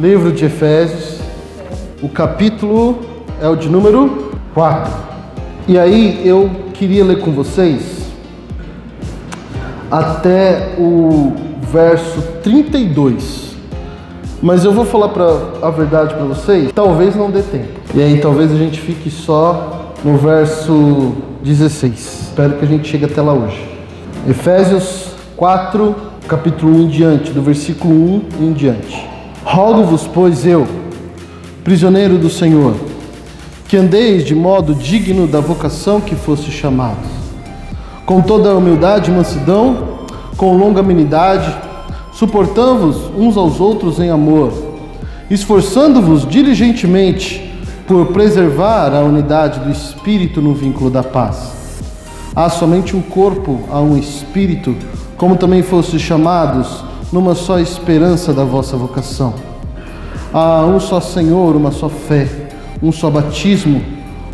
livro de Efésios, o capítulo é o de número 4. E aí eu queria ler com vocês até o verso 32. Mas eu vou falar pra, a verdade para vocês, talvez não dê tempo. E aí talvez a gente fique só no verso 16. Espero que a gente chegue até lá hoje. Efésios 4, capítulo 1 em diante, do versículo 1 em diante. Rogo-vos, pois eu, prisioneiro do Senhor, que andeis de modo digno da vocação que foste chamados, com toda a humildade e mansidão, com longanimidade, suportando-vos uns aos outros em amor, esforçando-vos diligentemente por preservar a unidade do espírito no vínculo da paz. Há somente um corpo, há um espírito, como também fostes chamados numa só esperança da vossa vocação. Há um só Senhor, uma só fé, um só batismo,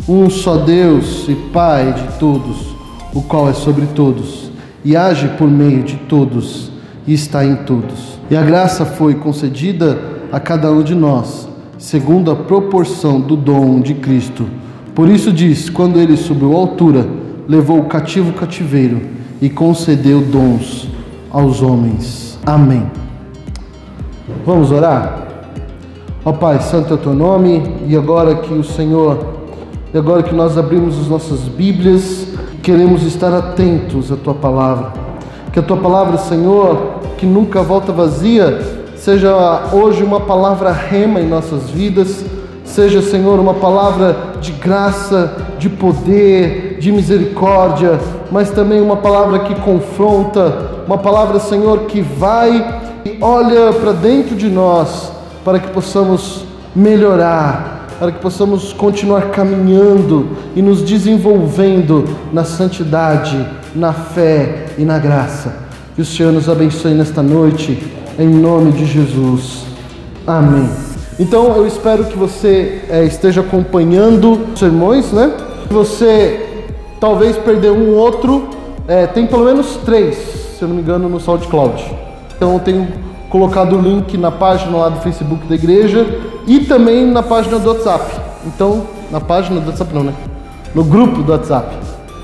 um só Deus e Pai de todos, o qual é sobre todos e age por meio de todos e está em todos. E a graça foi concedida a cada um de nós, segundo a proporção do dom de Cristo. Por isso diz: quando ele subiu à altura, levou o cativo cativeiro e concedeu dons aos homens. Amém. Vamos orar? Ó Pai, santo é o teu nome, e agora que o Senhor, e agora que nós abrimos as nossas Bíblias, queremos estar atentos à tua palavra. Que a tua palavra, Senhor, que nunca volta vazia, seja hoje uma palavra rema em nossas vidas, seja, Senhor, uma palavra de graça, de poder, de misericórdia, mas também uma palavra que confronta, uma palavra, Senhor, que vai e olha para dentro de nós para que possamos melhorar, para que possamos continuar caminhando e nos desenvolvendo na santidade, na fé e na graça. Que o Senhor nos abençoe nesta noite, em nome de Jesus. Amém. Então eu espero que você é, esteja acompanhando os sermões, né? Você talvez perdeu um outro, é, tem pelo menos três, se eu não me engano, no SoundCloud. Então eu tenho colocado o link na página lá do Facebook da igreja e também na página do WhatsApp. Então, na página do WhatsApp não, né? No grupo do WhatsApp.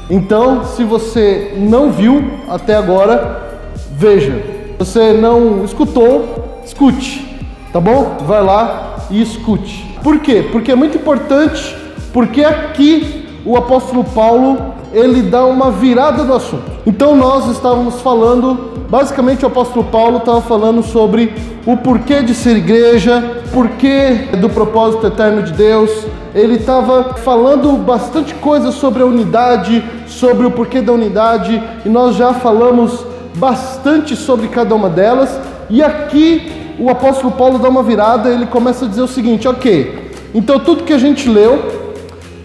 Então, se você não viu até agora, veja. Se você não escutou, escute. Tá bom? Vai lá e escute. Por quê? Porque é muito importante, porque aqui o apóstolo Paulo, ele dá uma virada no assunto. Então nós estávamos falando Basicamente, o apóstolo Paulo estava falando sobre o porquê de ser igreja, porquê do propósito eterno de Deus. Ele estava falando bastante coisa sobre a unidade, sobre o porquê da unidade, e nós já falamos bastante sobre cada uma delas. E aqui o apóstolo Paulo dá uma virada, ele começa a dizer o seguinte: ok, então tudo que a gente leu,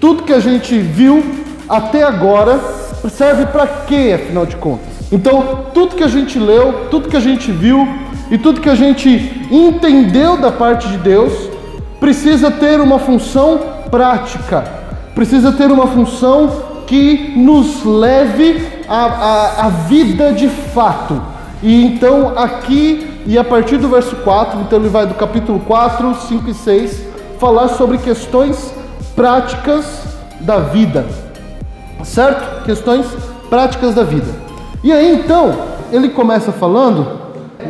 tudo que a gente viu até agora, serve para quê, afinal de contas? Então, tudo que a gente leu, tudo que a gente viu e tudo que a gente entendeu da parte de Deus precisa ter uma função prática, precisa ter uma função que nos leve à, à, vida de fato. E então, aqui e a partir do verso 4, então ele vai do capítulo 4, 5 e 6, falar sobre questões práticas da vida, certo? Questões práticas da vida. E aí então, ele começa falando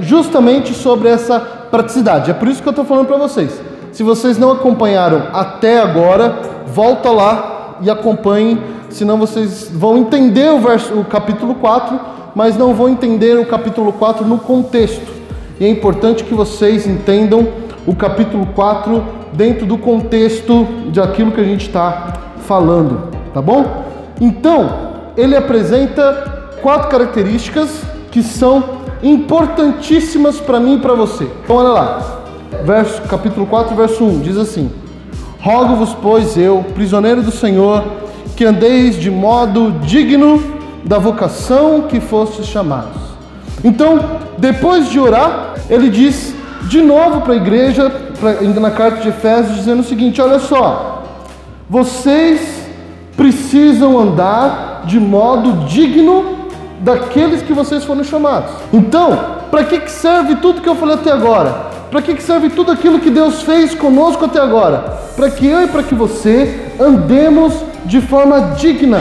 justamente sobre essa praticidade. É por isso que eu estou falando para vocês. Se vocês não acompanharam até agora, volta lá e acompanhem, senão vocês vão entender o, verso, o capítulo 4, mas não vão entender o capítulo 4 no contexto. E é importante que vocês entendam o capítulo 4 dentro do contexto de aquilo que a gente está falando, tá bom? Então, ele apresenta quatro características que são importantíssimas para mim e para você. Então olha lá. Verso, capítulo 4, verso 1, diz assim: Rogo-vos, pois eu, prisioneiro do Senhor, que andeis de modo digno da vocação que fostes chamados. Então, depois de orar, ele diz de novo para a igreja, pra, na carta de Efésios, dizendo o seguinte: olha só, vocês precisam andar de modo digno daqueles que vocês foram chamados. Então, para que serve tudo que eu falei até agora? Para que serve tudo aquilo que Deus fez conosco até agora? Para que eu e para que você andemos de forma digna.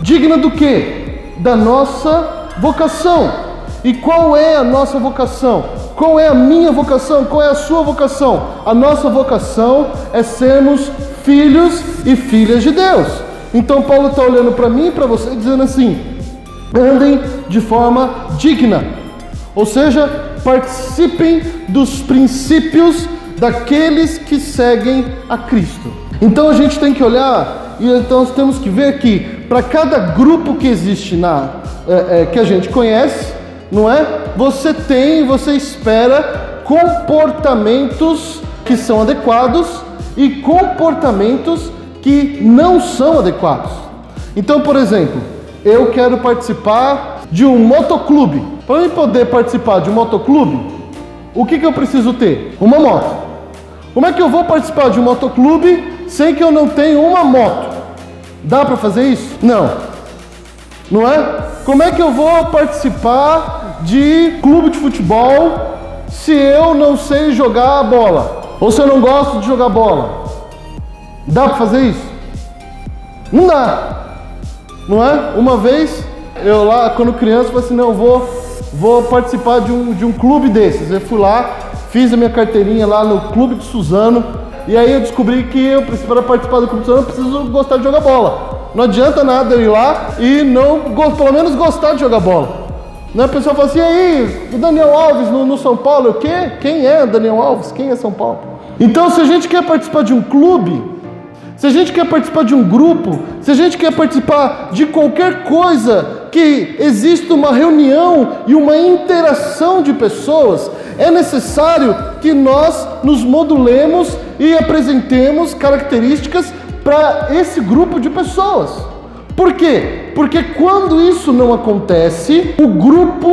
Digna do que? Da nossa vocação. E qual é a nossa vocação? Qual é a minha vocação? Qual é a sua vocação? A nossa vocação é sermos filhos e filhas de Deus. Então Paulo está olhando para mim e para você dizendo assim: andem de forma digna, ou seja, participem dos princípios daqueles que seguem a Cristo. Então a gente tem que olhar e então nós temos que ver que para cada grupo que existe na é, é, que a gente conhece, não é? Você tem, você espera comportamentos que são adequados e comportamentos que não são adequados. Então, por exemplo, eu quero participar de um motoclube. Para eu poder participar de um motoclube, o que, que eu preciso ter? Uma moto. Como é que eu vou participar de um motoclube sem que eu não tenha uma moto? Dá para fazer isso? Não. Não é? Como é que eu vou participar de clube de futebol se eu não sei jogar bola? Ou se eu não gosto de jogar bola? Dá para fazer isso? Não dá. Não é? Uma vez, eu lá, quando criança, falei assim, não, vou, vou participar de um, de um clube desses. Eu fui lá, fiz a minha carteirinha lá no clube de Suzano, e aí eu descobri que eu, para participar do clube de Suzano, eu preciso gostar de jogar bola. Não adianta nada eu ir lá e não, pelo menos gostar de jogar bola. Né? A pessoa fala assim, e aí, o Daniel Alves no, no São Paulo, o quê? Quem é Daniel Alves? Quem é São Paulo? Então, se a gente quer participar de um clube, se a gente quer participar de um grupo, se a gente quer participar de qualquer coisa que exista uma reunião e uma interação de pessoas, é necessário que nós nos modulemos e apresentemos características para esse grupo de pessoas. Por quê? Porque quando isso não acontece, o grupo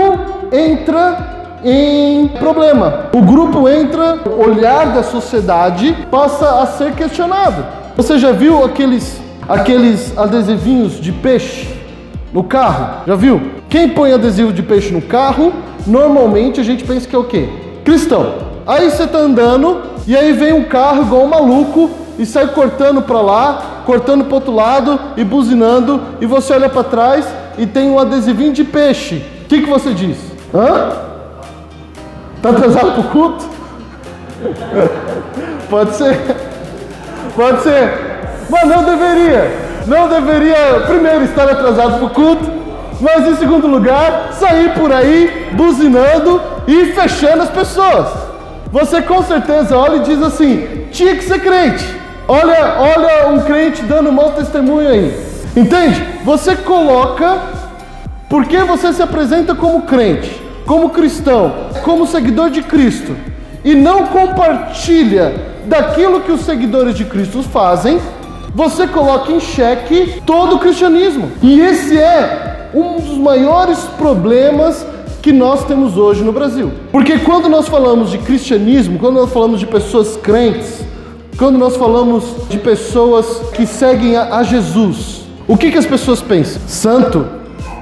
entra em problema. O grupo entra, o olhar da sociedade passa a ser questionado. Você já viu aqueles aqueles adesivinhos de peixe no carro? Já viu? Quem põe adesivo de peixe no carro, normalmente a gente pensa que é o quê? Cristão. Aí você tá andando e aí vem um carro igual um maluco e sai cortando para lá, cortando para outro lado e buzinando, e você olha para trás e tem um adesivinho de peixe. O que, que você diz? Hã? Tá atrasado para o culto? Pode ser. Pode ser. Mas não deveria. Não deveria, primeiro, estar atrasado para o culto, mas em segundo lugar, sair por aí buzinando e fechando as pessoas. Você com certeza olha e diz assim: tinha que ser crente. Olha, olha um crente dando mau testemunho aí. Entende? Você coloca porque você se apresenta como crente, como cristão, como seguidor de Cristo e não compartilha daquilo que os seguidores de Cristo fazem, você coloca em xeque todo o cristianismo. E esse é um dos maiores problemas que nós temos hoje no Brasil. Porque quando nós falamos de cristianismo, quando nós falamos de pessoas crentes, quando nós falamos de pessoas que seguem a, Jesus, o que, que as pessoas pensam? Santo?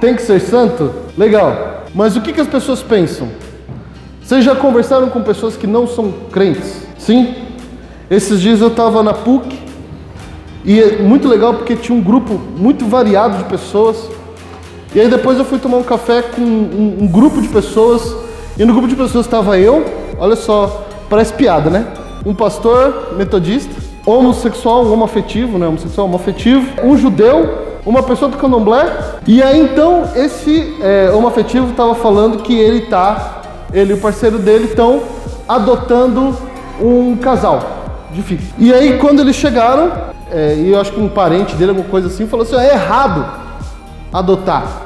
Tem que ser santo? Legal. Mas o que, que as pessoas pensam? Vocês já conversaram com pessoas que não são crentes? Sim? Esses dias eu estava na PUC e é muito legal porque tinha um grupo muito variado de pessoas. E aí depois eu fui tomar um café com um, um grupo de pessoas. E no grupo de pessoas estava eu, olha só, parece piada, né? Um pastor metodista, homossexual, um homoafetivo, né? Homossexual, homoafetivo, um judeu, uma pessoa do candomblé. E aí então esse é, homoafetivo estava falando que ele tá, ele e o parceiro dele estão adotando um casal de filhos. E aí quando eles chegaram, é, e eu acho que um parente dele, alguma coisa assim, falou assim: é errado adotar.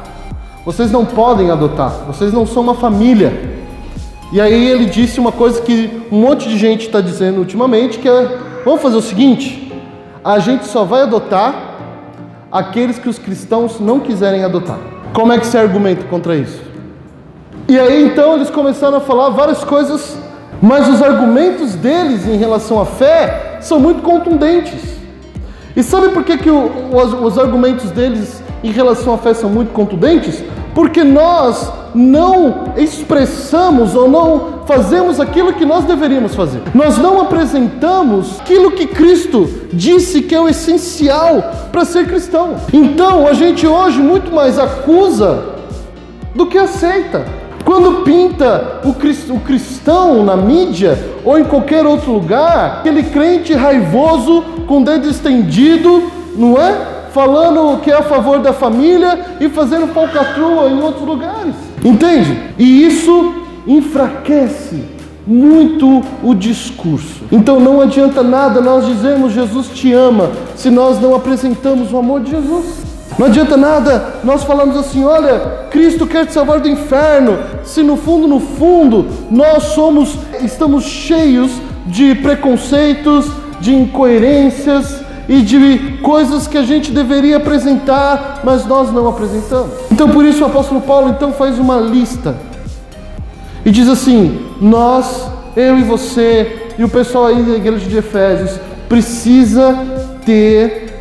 Vocês não podem adotar. Vocês não são uma família. E aí ele disse uma coisa que um monte de gente está dizendo ultimamente, que é, vamos fazer o seguinte, a gente só vai adotar aqueles que os cristãos não quiserem adotar. Como é que se argumenta contra isso? E aí então eles começaram a falar várias coisas, mas os argumentos deles em relação à fé são muito contundentes. E sabe por que, que o, os, os argumentos deles em relação à fé são muito contundentes? Porque nós não expressamos ou não fazemos aquilo que nós deveríamos fazer. Nós não apresentamos aquilo que Cristo disse que é o essencial para ser cristão. Então, a gente hoje muito mais acusa do que aceita. Quando pinta o cristão na mídia ou em qualquer outro lugar, aquele crente raivoso com o dedo estendido, não é? Falando que é a favor da família e fazendo falcatrua em outros lugares. Entende? E isso enfraquece muito o discurso. Então não adianta nada nós dizermos Jesus te ama se nós não apresentamos o amor de Jesus. Não adianta nada nós falamos assim, olha, Cristo quer te salvar do inferno, se no fundo, no fundo, nós somos, estamos cheios de preconceitos, de incoerências e de coisas que a gente deveria apresentar, mas nós não apresentamos. Então por isso o apóstolo Paulo então faz uma lista e diz assim: nós, eu e você e o pessoal aí da igreja de Efésios precisa ter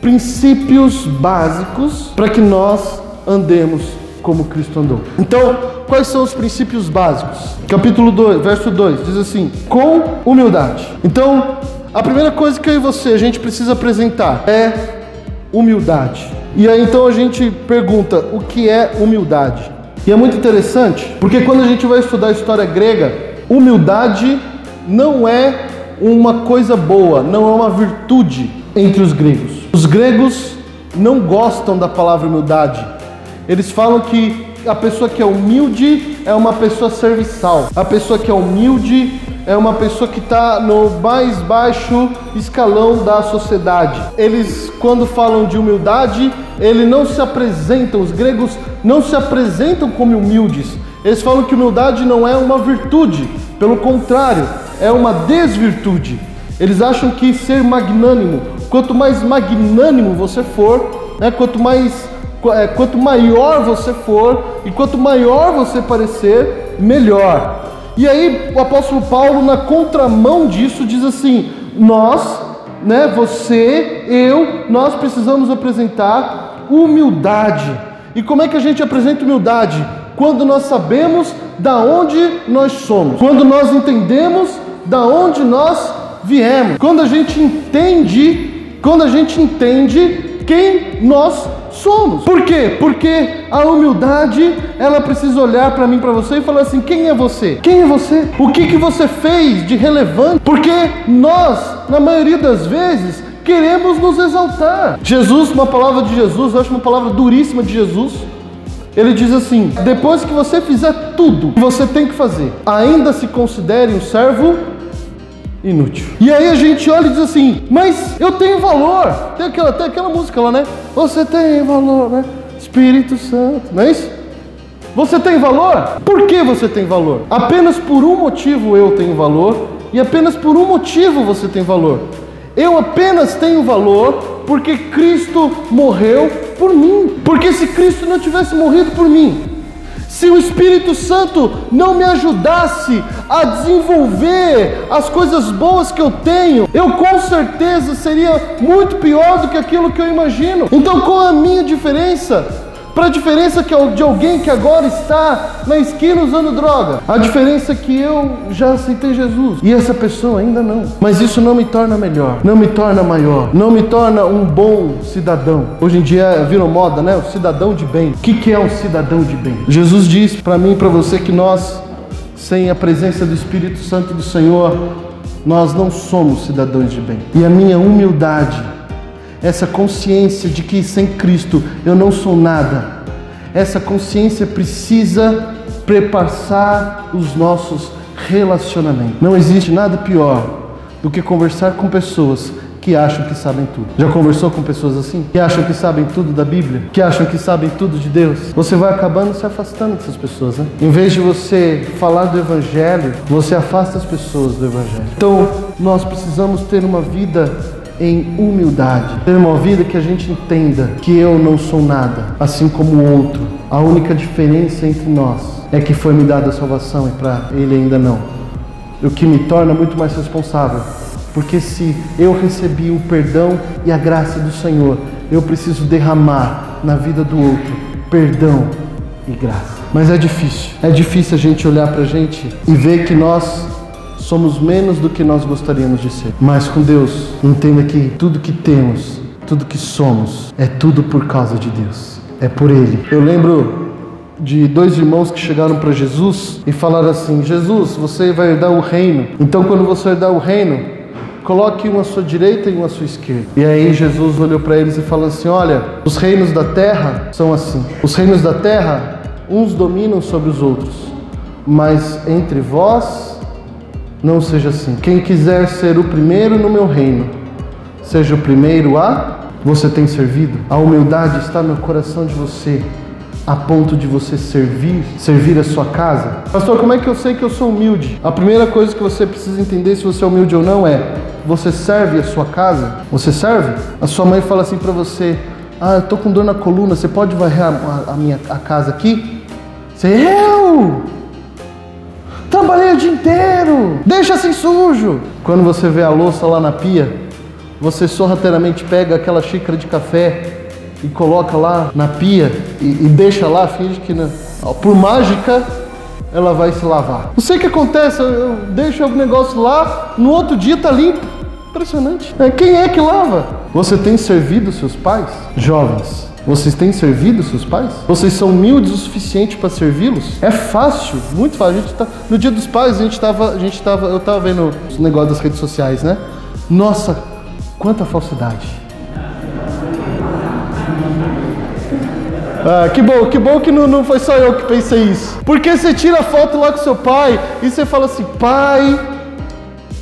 princípios básicos para que nós andemos como Cristo andou. Então, quais são os princípios básicos? Capítulo 2, verso 2, diz assim: com humildade. Então, a primeira coisa que eu e você a gente precisa apresentar é humildade. E aí então a gente pergunta: o que é humildade? E é muito interessante, porque quando a gente vai estudar a história grega, humildade não é uma coisa boa, não é uma virtude entre os gregos. Os gregos não gostam da palavra humildade. Eles falam que a pessoa que é humilde é uma pessoa serviçal. A pessoa que é humilde é uma pessoa que está no mais baixo escalão da sociedade. Eles, quando falam de humildade, eles não se apresentam, os gregos não se apresentam como humildes. Eles falam que humildade não é uma virtude, pelo contrário, é uma desvirtude. Eles acham que ser magnânimo, quanto mais magnânimo você for, né, quanto mais é, quanto maior você for e quanto maior você parecer, melhor. E aí o apóstolo Paulo, na contramão disso, diz assim: nós, né, você, eu, nós precisamos apresentar humildade. E como é que a gente apresenta humildade? Quando nós sabemos da onde nós somos, quando nós entendemos da onde nós viemos, quando a gente entende, quando a gente entende quem nós somos. Por quê? Porque a humildade, ela precisa olhar para mim, para você e falar assim: quem é você? Quem é você? O que que você fez de relevante? Porque nós, na maioria das vezes, queremos nos exaltar. Jesus, uma palavra de Jesus, eu acho uma palavra duríssima de Jesus. Ele diz assim: depois que você fizer tudo que você tem que fazer, ainda se considere um servo inútil. E aí a gente olha e diz assim: mas eu tenho valor. Tem aquela, tem aquela música lá, né? Você tem valor, né? Espírito Santo, não é isso? Você tem valor? Por que você tem valor? Apenas por um motivo eu tenho valor e apenas por um motivo você tem valor. Eu apenas tenho valor porque Cristo morreu por mim. Porque se Cristo não tivesse morrido por mim, se o Espírito Santo não me ajudasse a desenvolver as coisas boas que eu tenho, eu com certeza seria muito pior do que aquilo que eu imagino. Então, qual é a minha diferença? Para a diferença que de alguém que agora está na esquina usando droga. A diferença é que eu já aceitei Jesus e essa pessoa ainda não. Mas isso não me torna melhor, não me torna maior, não me torna um bom cidadão. Hoje em dia virou moda, né? O cidadão de bem. O que, que é um cidadão de bem? Jesus diz para mim e para você que nós, sem a presença do Espírito Santo do Senhor, nós não somos cidadãos de bem. E a minha humildade essa consciência de que sem Cristo eu não sou nada, essa consciência precisa preparar os nossos relacionamentos. Não existe nada pior do que conversar com pessoas que acham que sabem tudo. Já conversou com pessoas assim? Que acham que sabem tudo da Bíblia? Que acham que sabem tudo de Deus? Você vai acabando se afastando dessas pessoas, né? Em vez de você falar do Evangelho, você afasta as pessoas do Evangelho. Então, nós precisamos ter uma vida em humildade. Ter uma vida que a gente entenda que eu não sou nada, assim como o outro. A única diferença entre nós é que foi me dada a salvação e para ele ainda não. O que me torna muito mais responsável. Porque se eu recebi o perdão e a graça do Senhor, eu preciso derramar na vida do outro perdão e graça. Mas é difícil. É difícil a gente olhar para a gente e ver que nós somos menos do que nós gostaríamos de ser. Mas com Deus, entenda que tudo que temos, tudo que somos, é tudo por causa de Deus. É por Ele. Eu lembro de dois irmãos que chegaram para Jesus e falaram assim: Jesus, você vai herdar o reino. Então, quando você herdar o reino, coloque um à sua direita e um à sua esquerda. E aí Jesus olhou para eles e falou assim: Olha, os reinos da terra são assim. Os reinos da terra, uns dominam sobre os outros, mas entre vós não seja assim. Quem quiser ser o primeiro no meu reino, seja o primeiro a. Você tem servido? A humildade está no coração de você a ponto de você servir, servir a sua casa? Pastor, como é que eu sei que eu sou humilde? A primeira coisa que você precisa entender se você é humilde ou não é: você serve a sua casa? Você serve? A sua mãe fala assim para você: "Ah, eu tô com dor na coluna, você pode varrer a, a minha a casa aqui?" Você: "Eu Trabalhei o dia inteiro, deixa assim sujo." Quando você vê a louça lá na pia, você sorrateiramente pega aquela xícara de café e coloca lá na pia e, e deixa lá, finge que não. Por mágica, ela vai se lavar. Não sei o que acontece, eu, eu deixo algum negócio lá, no outro dia tá limpo. Impressionante. É, quem é que lava? Você tem servido seus pais? Jovens, vocês têm servido seus pais? Vocês são humildes o suficiente para servi-los? É fácil, muito fácil. A gente tá, no dia dos pais, a gente tava, a gente tava, eu tava vendo os negócios das redes sociais, né? Nossa, quanta falsidade. Ah, que bom, que bom que não, não foi só eu que pensei isso. Porque você tira foto lá com seu pai e você fala assim: pai,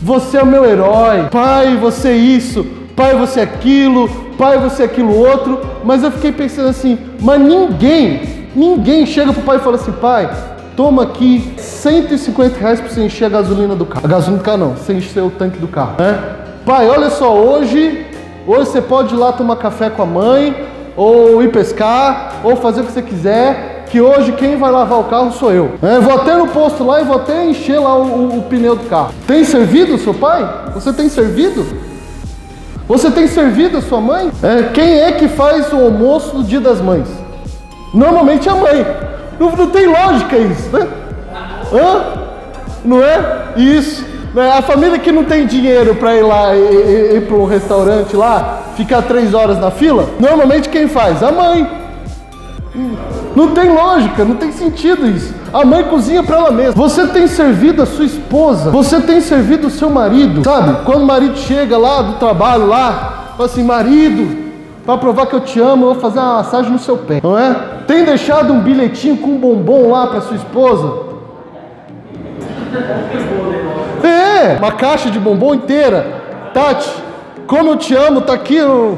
você é o meu herói, pai, você é isso, pai, você é aquilo, pai, você é aquilo outro. Mas eu fiquei pensando assim: mas ninguém, ninguém chega pro pai e fala assim: pai, toma aqui 150 reais para você encher a gasolina do carro. A gasolina do carro não, você encher o tanque do carro. Né? Pai, olha só, hoje, hoje você pode ir lá tomar café com a mãe ou ir pescar, ou fazer o que você quiser, que hoje quem vai lavar o carro sou eu. É, vou até no posto lá e vou até encher lá o, o, o pneu do carro. Tem servido seu pai? Você tem servido? Você tem servido a sua mãe? É, quem é que faz o almoço no dia das mães? Normalmente a mãe. Não, não tem lógica isso, né? Hã? Não é? Isso. Né? A família que não tem dinheiro para ir lá e, e, ir para um restaurante lá, ficar três horas na fila, normalmente quem faz? A mãe. Não tem lógica, não tem sentido isso. A mãe cozinha para ela mesma. Você tem servido a sua esposa, você tem servido o seu marido, sabe? Quando o marido chega lá do trabalho lá, fala assim: marido, para provar que eu te amo, eu vou fazer uma massagem no seu pé, não é? Tem deixado um bilhetinho com um bombom lá para sua esposa? É, uma caixa de bombom inteira. Tati, como eu te amo, tá aqui um,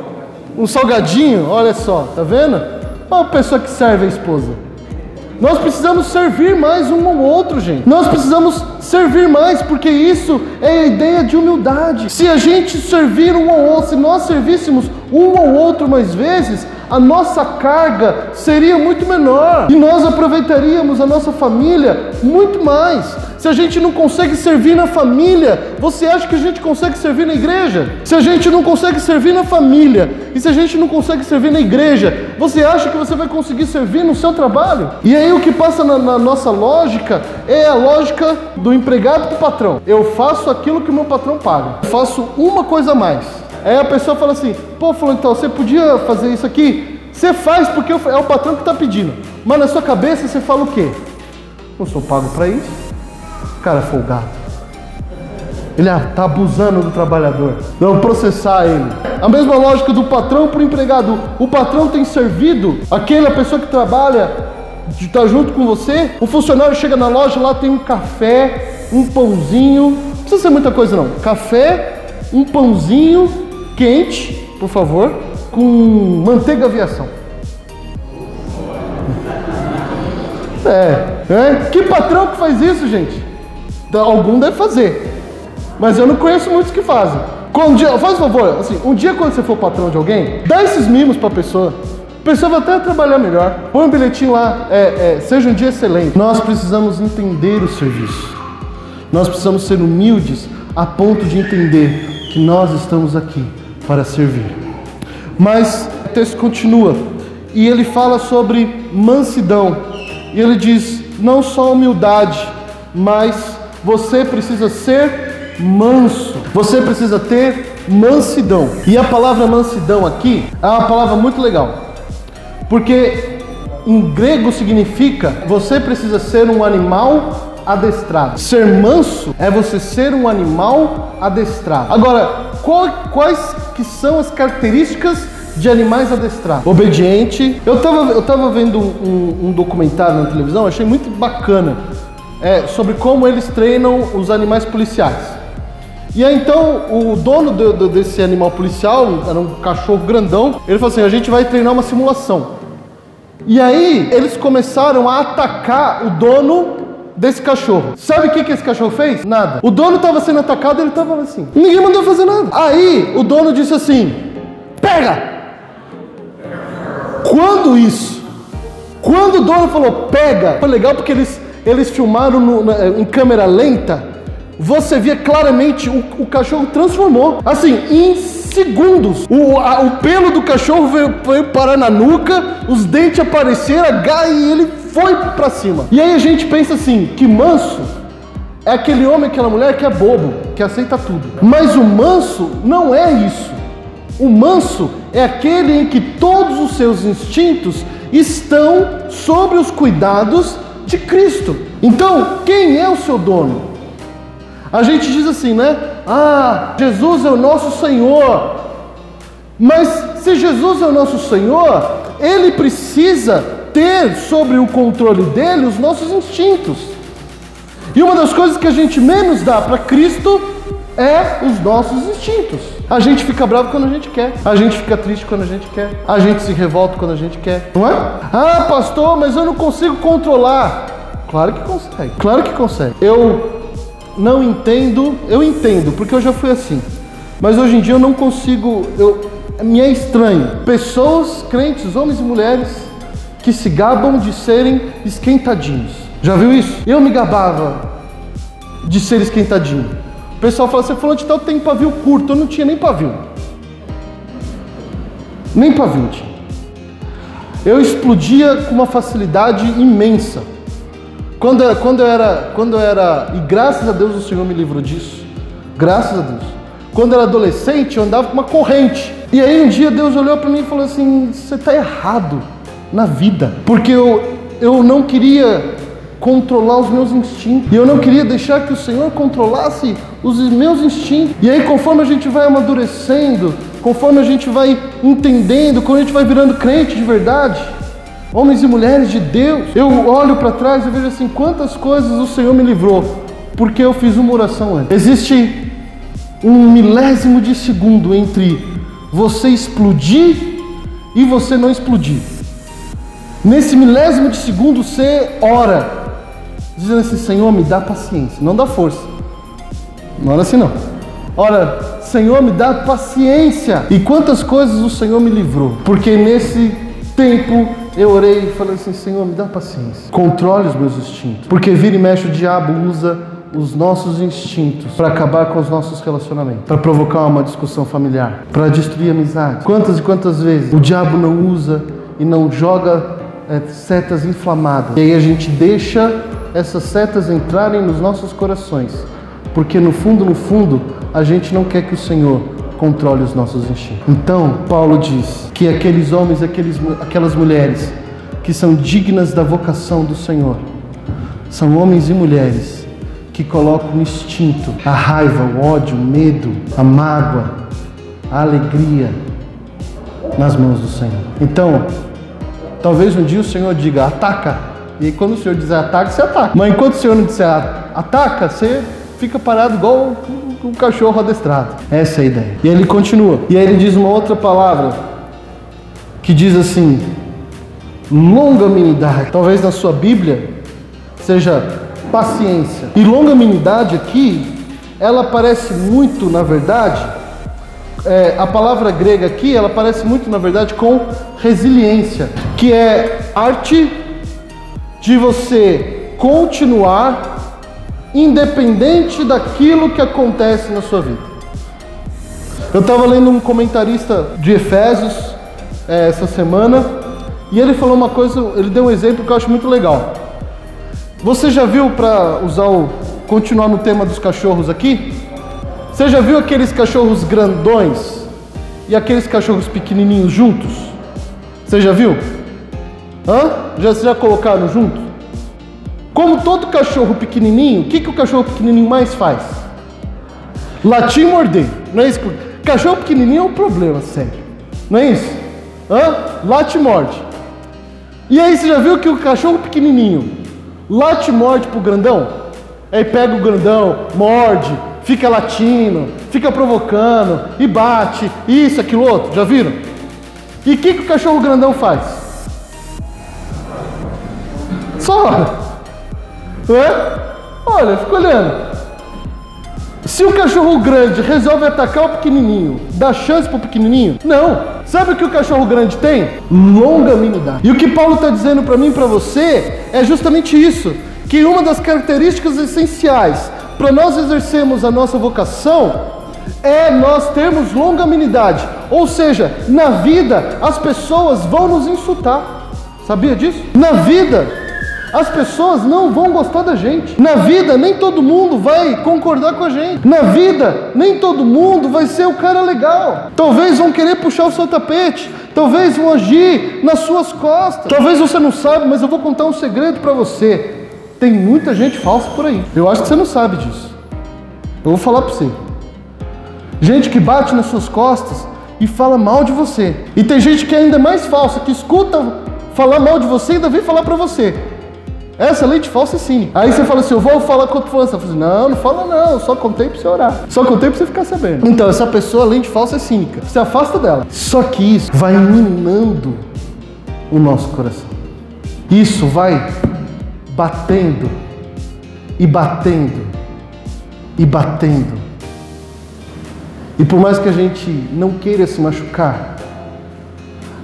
um salgadinho, olha só, tá vendo? A pessoa que serve a esposa. Nós precisamos servir mais um ao outro, gente. Nós precisamos servir mais, porque isso é a ideia de humildade. Se a gente servir um ao outro, se nós servíssemos um ao outro mais vezes, a nossa carga seria muito menor e nós aproveitaríamos a nossa família muito mais. Se a gente não consegue servir na família, você acha que a gente consegue servir na igreja? Se a gente não consegue servir na família e se a gente não consegue servir na igreja, você acha que você vai conseguir servir no seu trabalho? E aí o que passa na, na nossa lógica é a lógica do empregado do patrão. Eu faço aquilo que o meu patrão paga. Eu faço uma coisa a mais. Aí a pessoa fala assim: pô, falou então, você podia fazer isso aqui? Você faz porque é o patrão que está pedindo. Mas na sua cabeça você fala o quê? Não sou pago para isso. Cara é folgado. Ele está ah, abusando do trabalhador. Vamos processar ele. A mesma lógica do patrão para o empregado. O patrão tem servido aquela pessoa que trabalha, está junto com você. O funcionário chega na loja, lá tem um café, um pãozinho. Não precisa ser muita coisa não. Café, um pãozinho quente, por favor, com manteiga aviação. É, é. Que patrão que faz isso, gente? Algum deve fazer. Mas eu não conheço muitos que fazem. Quando dia, faz um favor, assim, um dia quando você for patrão de alguém, dá esses mimos para a pessoa. A pessoa vai até trabalhar melhor. Põe um bilhetinho lá, é, é, seja um dia excelente. Nós precisamos entender o serviço. Nós precisamos ser humildes a ponto de entender que nós estamos aqui para servir. Mas o texto continua e ele fala sobre mansidão. e ele diz: não só humildade, mas você precisa ser manso, você precisa ter mansidão. E a palavra mansidão aqui é uma palavra muito legal, porque em grego significa você precisa ser um animal adestrado. Ser manso é você ser um animal adestrado. Agora, qual, quais que são as características de animais adestrados? Obediente. Eu estava eu tava vendo um, um, documentário na televisão, achei muito bacana, é, sobre como eles treinam os animais policiais. E aí então o dono do, do, desse animal policial, era um cachorro grandão, ele falou assim: a gente vai treinar uma simulação. E aí eles começaram a atacar o dono desse cachorro. Sabe o que, que esse cachorro fez? Nada. O dono estava sendo atacado ele estava assim. Ninguém mandou fazer nada. Aí o dono disse assim: pega! Quando isso? Quando o dono falou pega, foi legal porque eles, eles filmaram no, na, em câmera lenta você via claramente o, o cachorro transformou. Assim, em segundos. O, a, o pelo do cachorro veio, veio, parar na nuca, os dentes apareceram, a e ele foi para cima. E aí a gente pensa assim, que manso é aquele homem, aquela mulher que é bobo, que aceita tudo. Mas o manso não é isso. O manso é aquele em que todos os seus instintos estão sobre os cuidados de Cristo. Então, quem é o seu dono? A gente diz assim, né? Ah, Jesus é o nosso Senhor. Mas se Jesus é o nosso Senhor, ele precisa ter sobre o controle dele os nossos instintos. E uma das coisas que a gente menos dá para Cristo é os nossos instintos. A gente fica bravo quando a gente quer. A gente fica triste quando a gente quer. A gente se revolta quando a gente quer. Não é? Ah, pastor, mas eu não consigo controlar. Claro que consegue. Claro que consegue. Eu não entendo, eu entendo, porque eu já fui assim. Mas hoje em dia eu não consigo, eu, me é estranho. Pessoas, crentes, homens e mulheres, que se gabam de serem esquentadinhos. Já viu isso? Eu me gabava de ser esquentadinho. O pessoal fala, você falou de tal tem pavio curto, eu não tinha nem pavio. Nem pavio tinha. Eu explodia com uma facilidade imensa. Quando, quando, eu era, quando eu era, e graças a Deus o Senhor me livrou disso, graças a Deus. Quando eu era adolescente, eu andava com uma corrente. E aí um dia Deus olhou para mim e falou assim: Você está errado na vida, porque eu, eu não queria controlar os meus instintos. E eu não queria deixar que o Senhor controlasse os meus instintos. E aí, conforme a gente vai amadurecendo, conforme a gente vai entendendo, quando a gente vai virando crente de verdade, homens e mulheres de Deus. Eu olho para trás e vejo assim: quantas coisas o Senhor me livrou, porque eu fiz uma oração antes. Existe um milésimo de segundo entre você explodir e você não explodir. Nesse milésimo de segundo você ora, dizendo assim: Senhor, me dá paciência, não dá força. Não ora assim não. Ora, Senhor, me dá paciência. E quantas coisas o Senhor me livrou, porque nesse tempo eu orei falei assim: Senhor, me dá paciência, controle os meus instintos, porque vira e mexe o diabo usa os nossos instintos para acabar com os nossos relacionamentos, para provocar uma discussão familiar, para destruir amizade. Quantas e quantas vezes o diabo não usa e não joga é, setas inflamadas, e aí a gente deixa essas setas entrarem nos nossos corações, porque no fundo, no fundo, a gente não quer que o Senhor controle os nossos instintos. Então, Paulo diz que aqueles homens, aqueles, aquelas mulheres que são dignas da vocação do Senhor, são homens e mulheres que colocam o instinto, a raiva, o ódio, o medo, a mágoa, a alegria nas mãos do Senhor. Então, talvez um dia o Senhor diga: ataca. E quando o Senhor dizer ataca, você ataca. Mas enquanto o Senhor não disser ataca, você fica parado igual um cachorro adestrado. Essa é a ideia. E ele continua. E aí ele diz uma outra palavra que diz assim: longanimidade. Talvez na sua Bíblia seja paciência. E longanimidade aqui, ela parece muito, na verdade, é, a palavra grega aqui, ela parece muito, na verdade, com resiliência, que é arte de você continuar independente daquilo que acontece na sua vida. Eu estava lendo um comentarista de Efésios é, essa semana e ele falou uma coisa, ele deu um exemplo que eu acho muito legal. Você já viu para usar o continuar no tema dos cachorros aqui? Você já viu aqueles cachorros grandões e aqueles cachorros pequenininhos juntos? Você já viu? Hã? Já já colocaram junto? Como todo cachorro pequenininho, o que, que o cachorro pequenininho mais faz? Latir e morder. Não é isso? Cachorro pequenininho é um problema, sério. Não é isso? Hã? Late e morde. E aí você já viu que o cachorro pequenininho late e morde pro grandão? Aí pega o grandão, morde, fica latindo, fica provocando e bate, isso, aquilo outro. Já viram? E o que, que o cachorro grandão faz? Só. É? Olha, fica olhando. Se o cachorro grande resolve atacar o pequenininho, dá chance pro pequenininho? Não. Sabe o que o cachorro grande tem? Longanimidade. E o que Paulo está dizendo para mim e para você é justamente isso, que uma das características essenciais para nós exercermos a nossa vocação é nós termos longanimidade. Ou seja, na vida as pessoas vão nos insultar. Sabia disso? Na vida as pessoas não vão gostar da gente. Na vida, nem todo mundo vai concordar com a gente. Na vida, nem todo mundo vai ser o cara legal. Talvez vão querer puxar o seu tapete. Talvez vão agir nas suas costas. Talvez você não sabe, mas eu vou contar um segredo para você. Tem muita gente falsa por aí. Eu acho que você não sabe disso. Eu vou falar para você. Gente que bate nas suas costas e fala mal de você. E tem gente que é ainda mais falsa, que escuta falar mal de você e ainda vem falar para você. Essa leite falsa cínica. Aí você fala assim, eu vou falar com outro fulano. Você fala assim, não, não fala não, só contei pra você orar. Só contei pra você ficar sabendo. Então, essa pessoa, de falsa, é cínica. Você afasta dela. Só que isso vai minando o nosso coração. Isso vai batendo e batendo e batendo. E por mais que a gente não queira se machucar,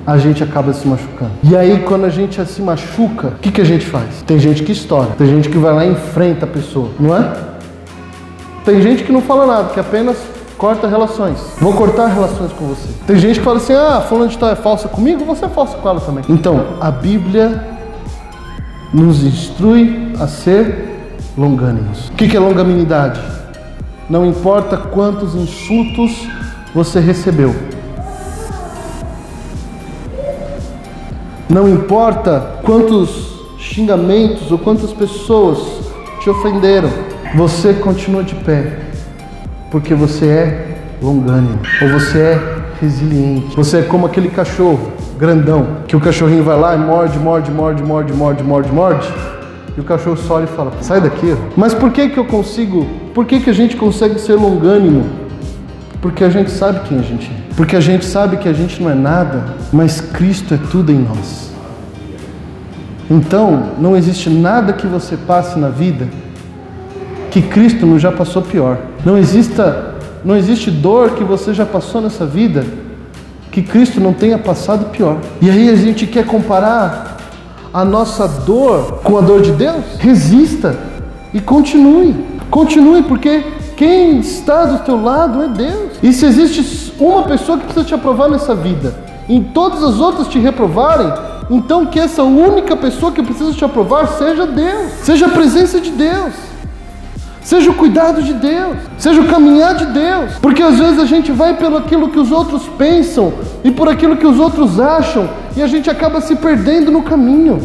a gente acaba se machucando. E aí, quando a gente se machuca, o que, que a gente faz? Tem gente que estoura, tem gente que vai lá e enfrenta a pessoa, não é? Tem gente que não fala nada, que apenas corta relações. Vou cortar relações com você. Tem gente que fala assim: ah, fulano de tal é falsa comigo, você é falsa com ela também. Então, a Bíblia nos instrui a ser longânimos. O que é longanimidade? Não importa quantos insultos você recebeu, Não importa quantos xingamentos ou quantas pessoas te ofenderam, você continua de pé, porque você é longânimo, ou você é resiliente. Você é como aquele cachorro grandão, que o cachorrinho vai lá e morde, morde, morde, morde, morde, morde, morde. E o cachorro só olha e fala: "Sai daqui". Mas por que que eu consigo? Por que que a gente consegue ser longânimo? Porque a gente sabe quem a gente é. Porque a gente sabe que a gente não é nada, mas Cristo é tudo em nós. Então, não existe nada que você passe na vida que Cristo não já passou pior. Não exista, não existe dor que você já passou nessa vida que Cristo não tenha passado pior. E aí a gente quer comparar a nossa dor com a dor de Deus? Resista e continue. Continue porque quem está do teu lado é Deus. E se existe uma pessoa que precisa te aprovar nessa vida, em todas as outras te reprovarem, então que essa única pessoa que precisa te aprovar seja Deus, seja a presença de Deus. Seja o cuidado de Deus, seja o caminhar de Deus, porque às vezes a gente vai pelo aquilo que os outros pensam e por aquilo que os outros acham e a gente acaba se perdendo no caminho.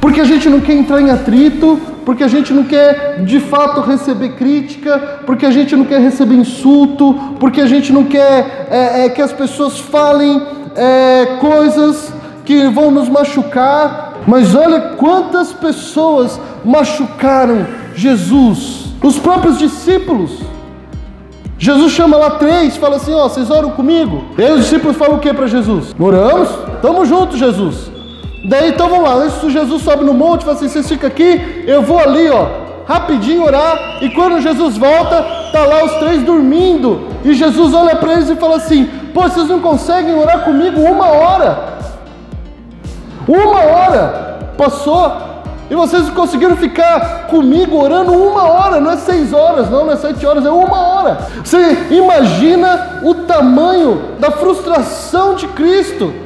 Porque a gente não quer entrar em atrito, porque a gente não quer de fato receber crítica, porque a gente não quer receber insulto, porque a gente não quer é, é, que as pessoas falem é, coisas que vão nos machucar. Mas olha quantas pessoas machucaram Jesus, os próprios discípulos. Jesus chama lá três, fala assim: Ó, vocês oram comigo? E aí os discípulos falam o que para Jesus? Oramos? Tamo junto, Jesus. Daí então vamos lá, antes Jesus sobe no monte, fala assim: vocês ficam aqui, eu vou ali, ó, rapidinho orar. E quando Jesus volta, tá lá os três dormindo. E Jesus olha para eles e fala assim: pô, vocês não conseguem orar comigo uma hora? Uma hora passou. E vocês conseguiram ficar comigo orando uma hora, não é seis horas, não, não é sete horas, é uma hora. Você imagina o tamanho da frustração de Cristo.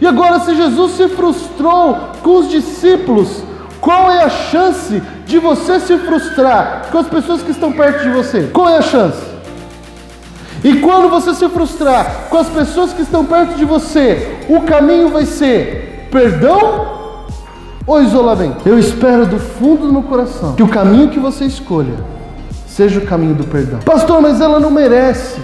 E agora, se Jesus se frustrou com os discípulos Qual é a chance de você se frustrar com as pessoas que estão perto de você? Qual é a chance? E quando você se frustrar com as pessoas que estão perto de você, o caminho vai ser perdão ou isolamento? Eu espero do fundo do meu coração que o caminho que você escolha seja o caminho do perdão. Pastor, mas ela não merece.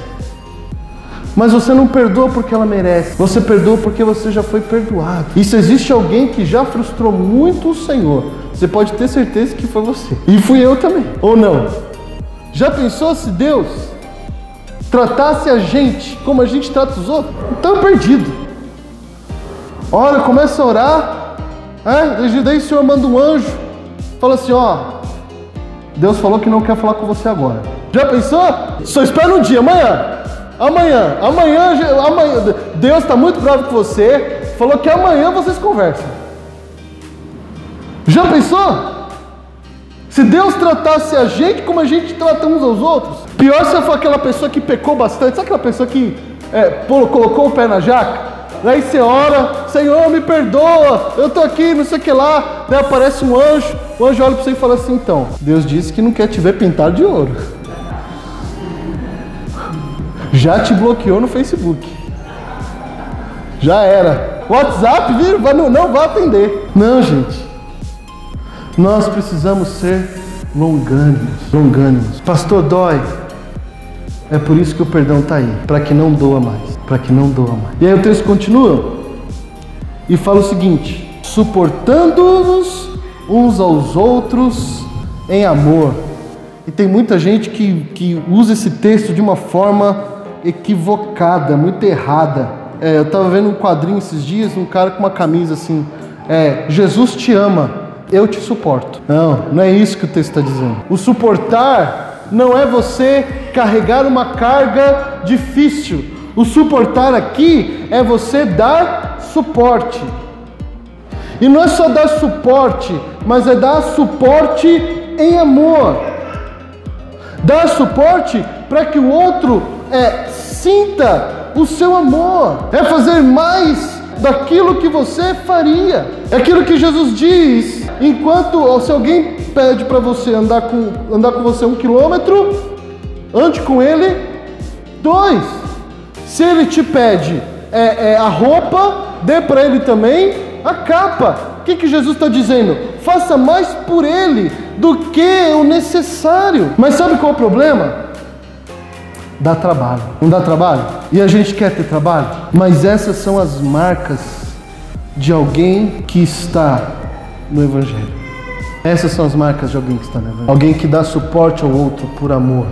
Mas você não perdoa porque ela merece. Você perdoa porque você já foi perdoado. E se existe alguém que já frustrou muito o Senhor, você pode ter certeza que foi você. E fui eu também. Ou não? Já pensou se Deus tratasse a gente como a gente trata os outros? Então perdido. Olha, começa a orar. É, daí o Senhor manda um anjo. Fala assim: ó. Deus falou que não quer falar com você agora. Já pensou? Só espera um dia, amanhã. Amanhã, amanhã, amanhã, Deus está muito bravo com você, falou que amanhã vocês conversam. Já pensou? Se Deus tratasse a gente como a gente trata uns aos outros, pior se for aquela pessoa que pecou bastante, sabe aquela pessoa que é, colocou o pé na jaca? Daí você ora, Senhor, me perdoa, eu estou aqui, não sei o que lá. Daí aparece um anjo, o anjo olha para você e fala assim: então, Deus disse que não quer te ver pintado de ouro já te bloqueou no Facebook. Já era. WhatsApp, viu? Não, não vai atender. Não, gente. Nós precisamos ser longânimos. Longânimos. Pastor, dói. É por isso que o perdão está aí. Para que não doa mais. Para que não doa mais. E aí o texto continua. E fala o seguinte: suportando-nos uns aos outros em amor. E tem muita gente que, que usa esse texto de uma forma equivocada, muito errada. É, eu estava vendo um quadrinho esses dias, um cara com uma camisa assim: é, Jesus te ama, eu te suporto. Não, não é isso que o texto está dizendo. O suportar não é você carregar uma carga difícil. O suportar aqui é você dar suporte. E não é só dar suporte, mas é dar suporte em amor. Dar suporte para que o outro é sinta o seu amor, é fazer mais daquilo que você faria. É aquilo que Jesus diz: enquanto se alguém pede para você andar com, andar com você um quilômetro, ande com ele dois. Se ele te pede é, é, a roupa, dê para ele também a capa. O que, que Jesus está dizendo? Faça mais por ele do que o necessário. Mas sabe qual é o problema? Dá trabalho. Não dá trabalho? E a gente quer ter trabalho? Mas essas são as marcas de alguém que está no Evangelho. Essas são as marcas de alguém que está no Evangelho. Alguém que dá suporte ao outro por amor,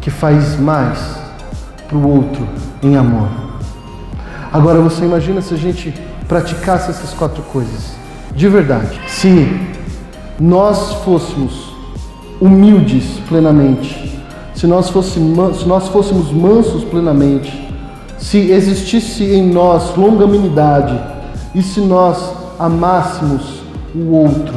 que faz mais para o outro em amor. Agora você imagina se a gente praticasse essas quatro coisas de verdade. Se nós fôssemos humildes plenamente, se nós, fôssemos, se nós fôssemos mansos plenamente, se existisse em nós longanimidade e se nós amássemos o outro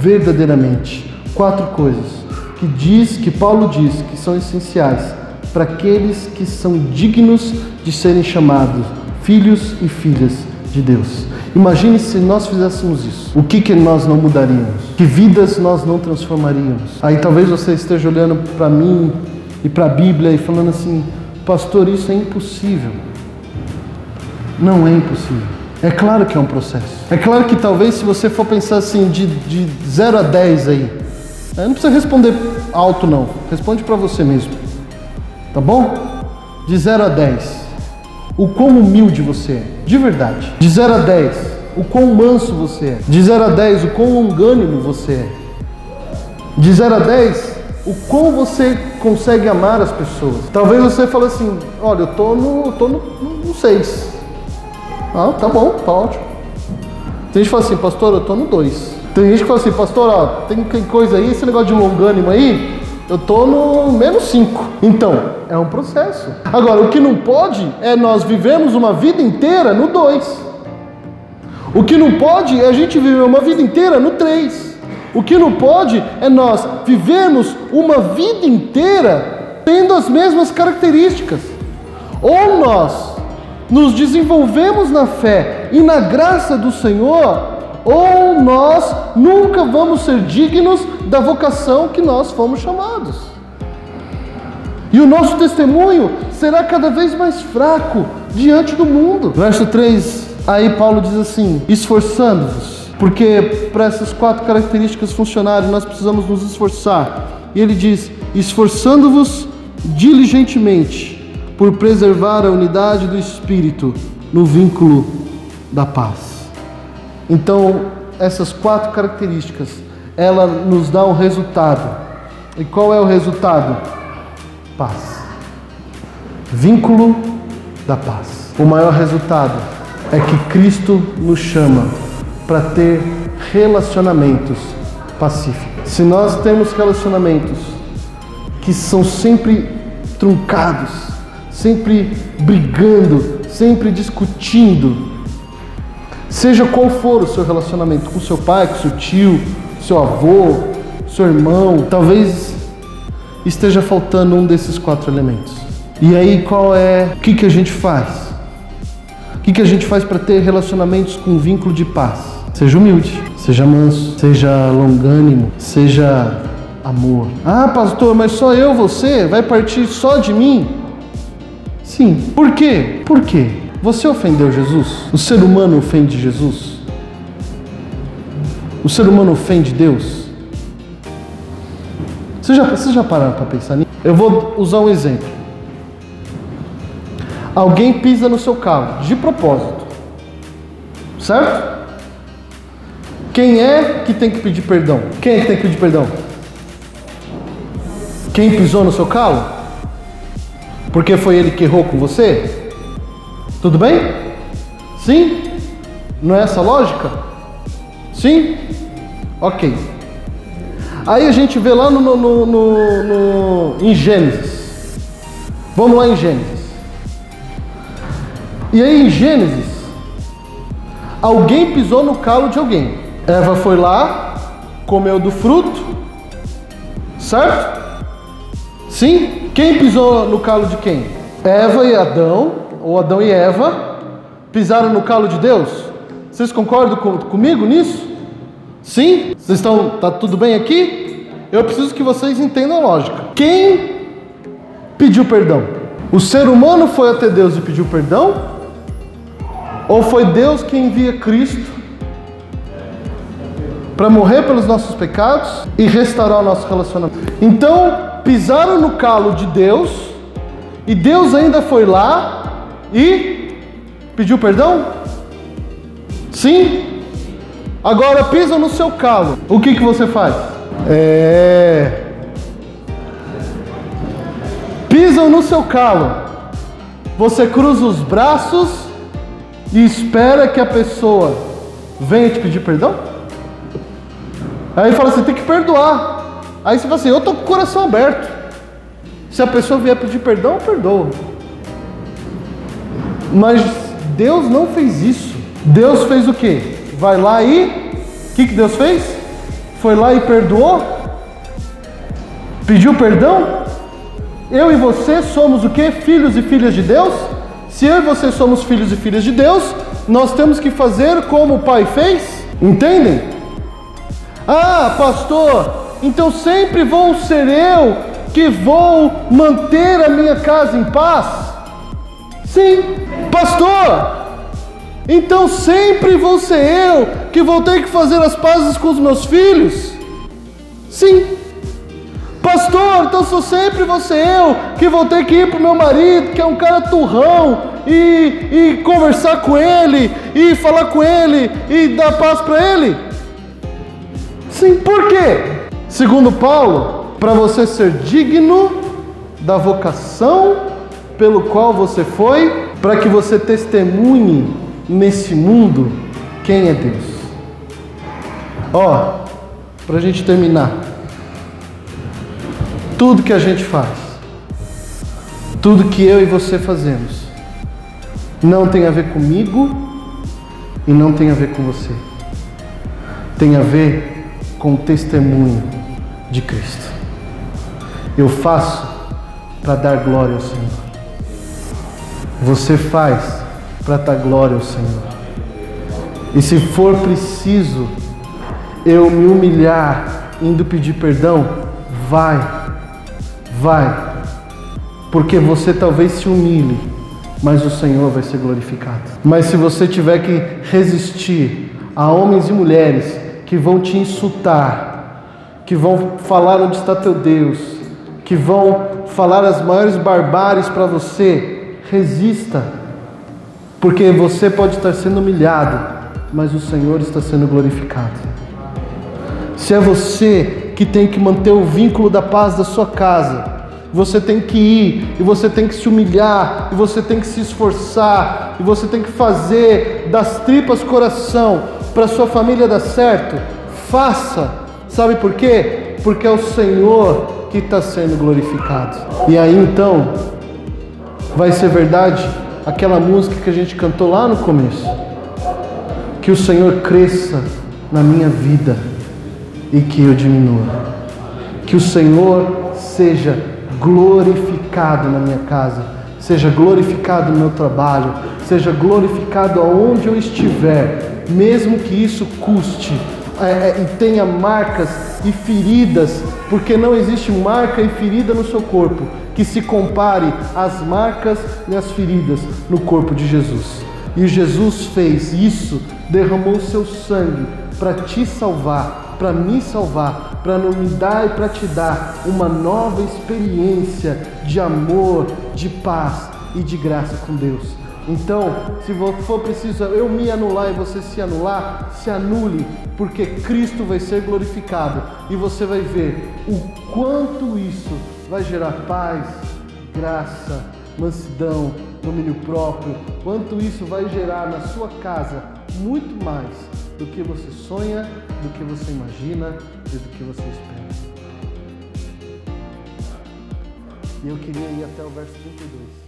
verdadeiramente. Quatro coisas que diz, que Paulo diz que são essenciais para aqueles que são dignos de serem chamados filhos e filhas de Deus. Imagine se nós fizéssemos isso. O que, que nós não mudaríamos? Que vidas nós não transformaríamos? Aí talvez você esteja olhando para mim e para a Bíblia e falando assim: Pastor, isso é impossível. Não é impossível. É claro que é um processo. É claro que talvez se você for pensar assim de, de 0 a 10 aí, não precisa responder alto não, responde para você mesmo. Tá bom? De 0 a 10. O quão humilde você é, de verdade. De 0 a 10, o quão manso você é. De 0 a 10, o quão longânimo você é. De 0 a 10, o quão você consegue amar as pessoas. Talvez você fale assim, olha, eu tô no, tô no, no 6. Ah, tá bom, tá ótimo. Tem gente que fala assim, pastor, eu tô no 2. Tem gente que fala assim, pastor, ó, tem, tem coisa aí, esse negócio de longânimo aí, eu tô no menos 5. Então, é um processo. Agora, o que não pode é nós vivemos uma vida inteira no 2. O que não pode é a gente viver uma vida inteira no 3. O que não pode é nós vivermos uma vida inteira tendo as mesmas características. Ou nós nos desenvolvemos na fé e na graça do Senhor, ou nós nunca vamos ser dignos da vocação que nós fomos chamados. E o nosso testemunho será cada vez mais fraco diante do mundo. Verso 3, aí Paulo diz assim: esforçando-vos, porque para essas quatro características funcionarem nós precisamos nos esforçar. E ele diz: esforçando-vos diligentemente por preservar a unidade do espírito no vínculo da paz. Então, essas quatro características, ela nos dá um resultado. E qual é o resultado? Paz. Vínculo da paz. O maior resultado é que Cristo nos chama para ter relacionamentos pacíficos. Se nós temos relacionamentos que são sempre truncados, sempre brigando, sempre discutindo, seja qual for o seu relacionamento com seu pai, com seu tio, seu avô, seu irmão, talvez esteja faltando um desses quatro elementos. E aí qual é, o que, que a gente faz? O que, que a gente faz para ter relacionamentos com vínculo de paz? Seja humilde, seja manso, seja longânimo, seja amor. Ah, pastor, mas só eu, você? Vai partir só de mim? Sim. Por quê? Por quê? Você ofendeu Jesus? O ser humano ofende Jesus? O ser humano ofende Deus? Vocês já, você já pararam para pensar nisso? Eu vou usar um exemplo. Alguém pisa no seu carro, de propósito. Certo? Quem é que tem que pedir perdão? Quem é que tem que pedir perdão? Quem pisou no seu calo? Porque foi ele que errou com você? Tudo bem? Sim? Não é essa lógica? Sim? Ok. Aí a gente vê lá no, no, no, no, em Gênesis. Vamos lá em Gênesis. E aí em Gênesis, alguém pisou no calo de alguém. Eva foi lá, comeu do fruto, certo? Sim? Quem pisou no calo de quem? Eva e Adão, ou Adão e Eva, pisaram no calo de Deus? Vocês concordam com, comigo nisso? Sim? Vocês estão. Tá tudo bem aqui? Eu preciso que vocês entendam a lógica. Quem pediu perdão? O ser humano foi até Deus e pediu perdão? Ou foi Deus que envia Cristo para morrer pelos nossos pecados e restaurar o nosso relacionamento? Então, pisaram no calo de Deus e Deus ainda foi lá e pediu perdão? Sim? Agora pisam no seu calo, o que, que você faz? É. Pisam no seu calo, você cruza os braços e espera que a pessoa venha te pedir perdão? Aí fala assim: tem que perdoar. Aí você fala assim: eu estou com o coração aberto. Se a pessoa vier pedir perdão, eu perdoo. Mas Deus não fez isso. Deus fez o que? Vai lá e. O que, que Deus fez? Foi lá e perdoou? Pediu perdão? Eu e você somos o que? Filhos e filhas de Deus? Se eu e você somos filhos e filhas de Deus, nós temos que fazer como o Pai fez? Entendem? Ah, pastor, então sempre vou ser eu que vou manter a minha casa em paz? Sim, pastor. Então sempre vou ser eu que vou ter que fazer as pazes com os meus filhos? Sim. Pastor, então sou sempre ser eu que vou ter que ir para o meu marido, que é um cara turrão, e, e conversar com ele, e falar com ele, e dar paz para ele? Sim, por quê? Segundo Paulo, para você ser digno da vocação pelo qual você foi, para que você testemunhe nesse mundo quem é Deus. Ó, para a gente terminar, tudo que a gente faz, tudo que eu e você fazemos, não tem a ver comigo e não tem a ver com você. Tem a ver com o testemunho de Cristo. Eu faço para dar glória ao Senhor. Você faz para dar glória ao Senhor. E se for preciso eu me humilhar, indo pedir perdão, vai, vai, porque você talvez se humilhe, mas o Senhor vai ser glorificado. Mas se você tiver que resistir a homens e mulheres que vão te insultar, que vão falar onde está teu Deus, que vão falar as maiores barbáries para você, resista, porque você pode estar sendo humilhado, mas o Senhor está sendo glorificado. Se é você que tem que manter o vínculo da paz da sua casa, você tem que ir, e você tem que se humilhar, e você tem que se esforçar, e você tem que fazer das tripas coração para sua família dar certo. Faça, sabe por quê? Porque é o Senhor que está sendo glorificado. E aí então, vai ser verdade aquela música que a gente cantou lá no começo. Que o Senhor cresça na minha vida e que eu diminua. Que o Senhor seja glorificado na minha casa, seja glorificado no meu trabalho, seja glorificado aonde eu estiver, mesmo que isso custe é, é, e tenha marcas e feridas, porque não existe marca e ferida no seu corpo que se compare às marcas e às feridas no corpo de Jesus. E Jesus fez isso, derramou seu sangue para te salvar, para me salvar, para me dar e para te dar uma nova experiência de amor, de paz e de graça com Deus. Então, se for preciso eu me anular e você se anular, se anule, porque Cristo vai ser glorificado e você vai ver o quanto isso vai gerar paz, graça, mansidão, domínio próprio, quanto isso vai gerar na sua casa muito mais do que você sonha, do que você imagina e do que você espera. E eu queria ir até o verso 32.